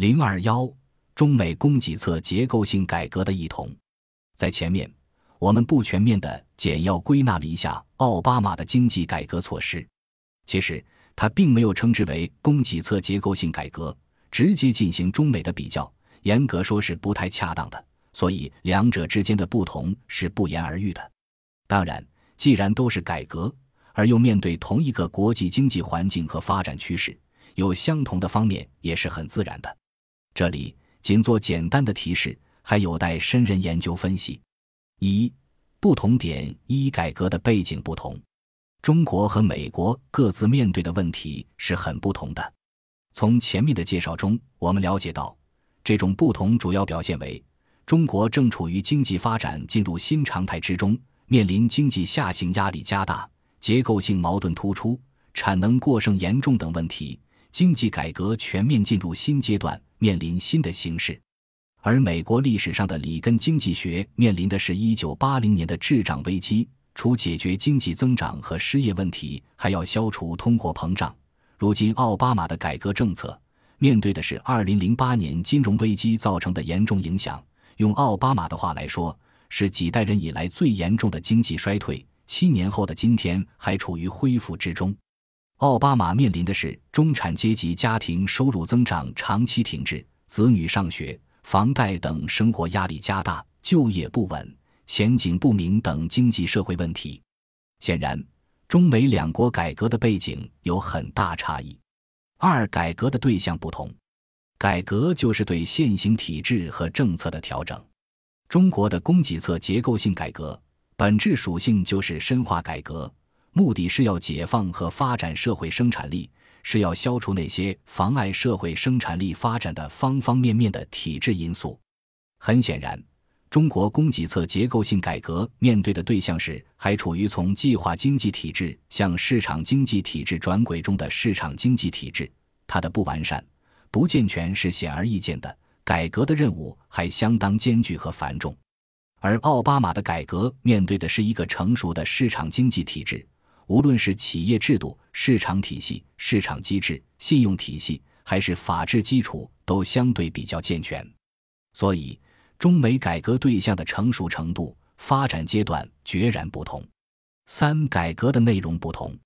零二幺，中美供给侧结构性改革的异同。在前面，我们不全面的简要归纳了一下奥巴马的经济改革措施。其实，他并没有称之为供给侧结构性改革，直接进行中美的比较，严格说是不太恰当的。所以，两者之间的不同是不言而喻的。当然，既然都是改革，而又面对同一个国际经济环境和发展趋势，有相同的方面也是很自然的。这里仅做简单的提示，还有待深人研究分析。一、不同点一、改革的背景不同，中国和美国各自面对的问题是很不同的。从前面的介绍中，我们了解到，这种不同主要表现为。中国正处于经济发展进入新常态之中，面临经济下行压力加大、结构性矛盾突出、产能过剩严重等问题，经济改革全面进入新阶段，面临新的形势。而美国历史上的里根经济学面临的是一九八零年的滞胀危机，除解决经济增长和失业问题，还要消除通货膨胀。如今奥巴马的改革政策面对的是二零零八年金融危机造成的严重影响。用奥巴马的话来说，是几代人以来最严重的经济衰退。七年后的今天还处于恢复之中。奥巴马面临的是中产阶级家庭收入增长长期停滞、子女上学、房贷等生活压力加大、就业不稳、前景不明等经济社会问题。显然，中美两国改革的背景有很大差异。二，改革的对象不同。改革就是对现行体制和政策的调整。中国的供给侧结构性改革本质属性就是深化改革，目的是要解放和发展社会生产力，是要消除那些妨碍社会生产力发展的方方面面的体制因素。很显然，中国供给侧结构性改革面对的对象是还处于从计划经济体制向市场经济体制转轨中的市场经济体制，它的不完善。不健全是显而易见的，改革的任务还相当艰巨和繁重。而奥巴马的改革面对的是一个成熟的市场经济体制，无论是企业制度、市场体系、市场机制、信用体系，还是法治基础，都相对比较健全。所以，中美改革对象的成熟程度、发展阶段决然不同。三、改革的内容不同。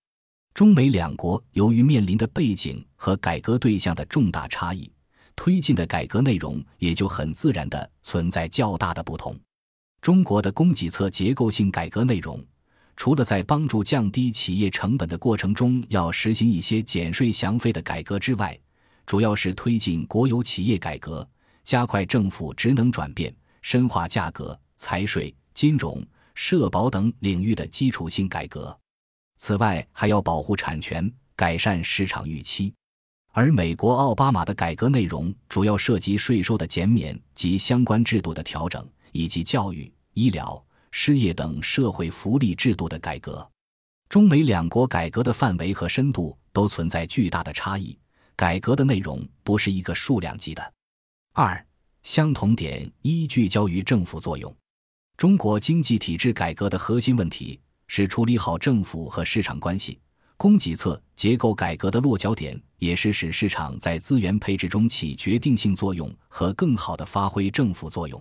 中美两国由于面临的背景和改革对象的重大差异，推进的改革内容也就很自然的存在较大的不同。中国的供给侧结构性改革内容，除了在帮助降低企业成本的过程中要实行一些减税降费的改革之外，主要是推进国有企业改革，加快政府职能转变，深化价格、财税、金融、社保等领域的基础性改革。此外，还要保护产权，改善市场预期。而美国奥巴马的改革内容主要涉及税收的减免及相关制度的调整，以及教育、医疗、失业等社会福利制度的改革。中美两国改革的范围和深度都存在巨大的差异，改革的内容不是一个数量级的。二，相同点一聚焦于政府作用。中国经济体制改革的核心问题。是处理好政府和市场关系，供给侧结构改革的落脚点，也是使市场在资源配置中起决定性作用和更好的发挥政府作用。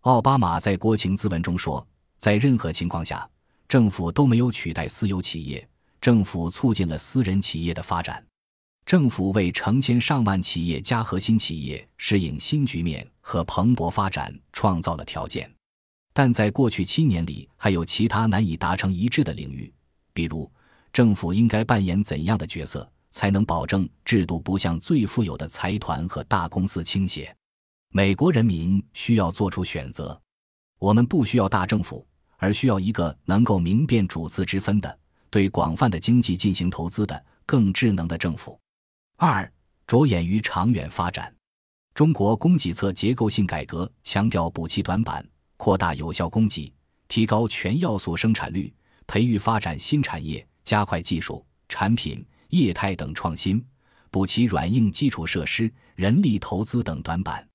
奥巴马在国情咨文中说，在任何情况下，政府都没有取代私有企业，政府促进了私人企业的发展，政府为成千上万企业家核心企业适应新局面和蓬勃发展创造了条件。但在过去七年里，还有其他难以达成一致的领域，比如政府应该扮演怎样的角色，才能保证制度不向最富有的财团和大公司倾斜？美国人民需要做出选择：我们不需要大政府，而需要一个能够明辨主次之分的、对广泛的经济进行投资的、更智能的政府。二，着眼于长远发展，中国供给侧结构性改革强调补齐短板。扩大有效供给，提高全要素生产率，培育发展新产业，加快技术、产品、业态等创新，补齐软硬基础设施、人力投资等短板。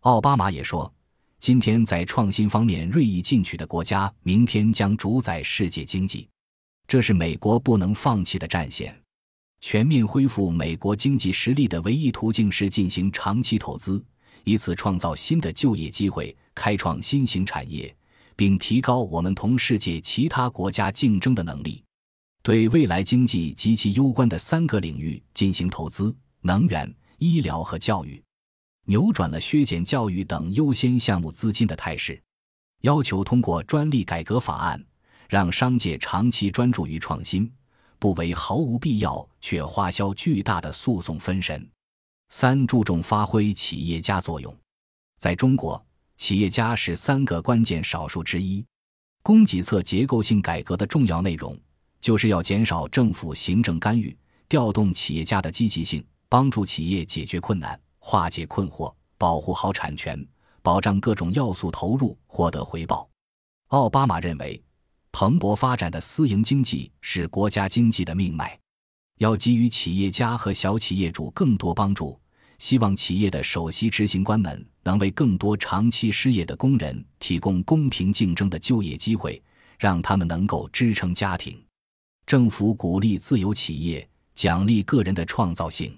奥巴马也说：“今天在创新方面锐意进取的国家，明天将主宰世界经济，这是美国不能放弃的战线。”全面恢复美国经济实力的唯一途径是进行长期投资，以此创造新的就业机会，开创新型产业，并提高我们同世界其他国家竞争的能力。对未来经济极其攸关的三个领域进行投资：能源、医疗和教育，扭转了削减教育等优先项目资金的态势。要求通过专利改革法案，让商界长期专注于创新。不为毫无必要却花销巨大的诉讼分神。三注重发挥企业家作用，在中国，企业家是三个关键少数之一。供给侧结构性改革的重要内容，就是要减少政府行政干预，调动企业家的积极性，帮助企业解决困难、化解困惑，保护好产权，保障各种要素投入获得回报。奥巴马认为。蓬勃发展的私营经济是国家经济的命脉，要给予企业家和小企业主更多帮助。希望企业的首席执行官们能为更多长期失业的工人提供公平竞争的就业机会，让他们能够支撑家庭。政府鼓励自由企业，奖励个人的创造性，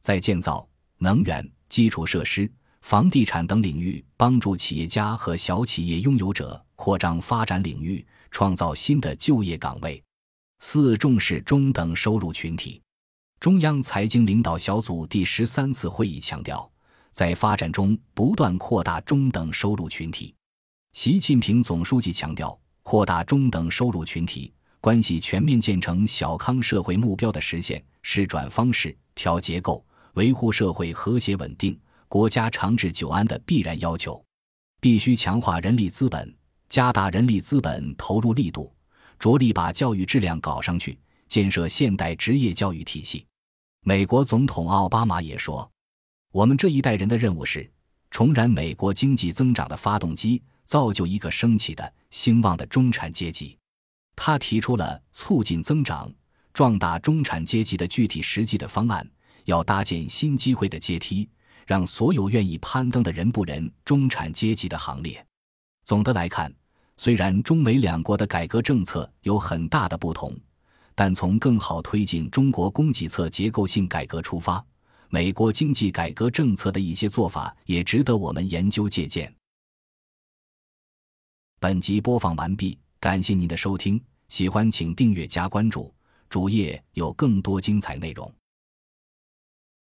在建造、能源、基础设施、房地产等领域帮助企业家和小企业拥有者扩张发展领域。创造新的就业岗位。四重视中等收入群体。中央财经领导小组第十三次会议强调，在发展中不断扩大中等收入群体。习近平总书记强调，扩大中等收入群体关系全面建成小康社会目标的实现是转方式、调结构、维护社会和谐稳定、国家长治久安的必然要求。必须强化人力资本。加大人力资本投入力度，着力把教育质量搞上去，建设现代职业教育体系。美国总统奥巴马也说：“我们这一代人的任务是重燃美国经济增长的发动机，造就一个升起的兴旺的中产阶级。”他提出了促进增长、壮大中产阶级的具体实际的方案，要搭建新机会的阶梯，让所有愿意攀登的人步人中产阶级的行列。总的来看。虽然中美两国的改革政策有很大的不同，但从更好推进中国供给侧结构性改革出发，美国经济改革政策的一些做法也值得我们研究借鉴。本集播放完毕，感谢您的收听，喜欢请订阅加关注，主页有更多精彩内容。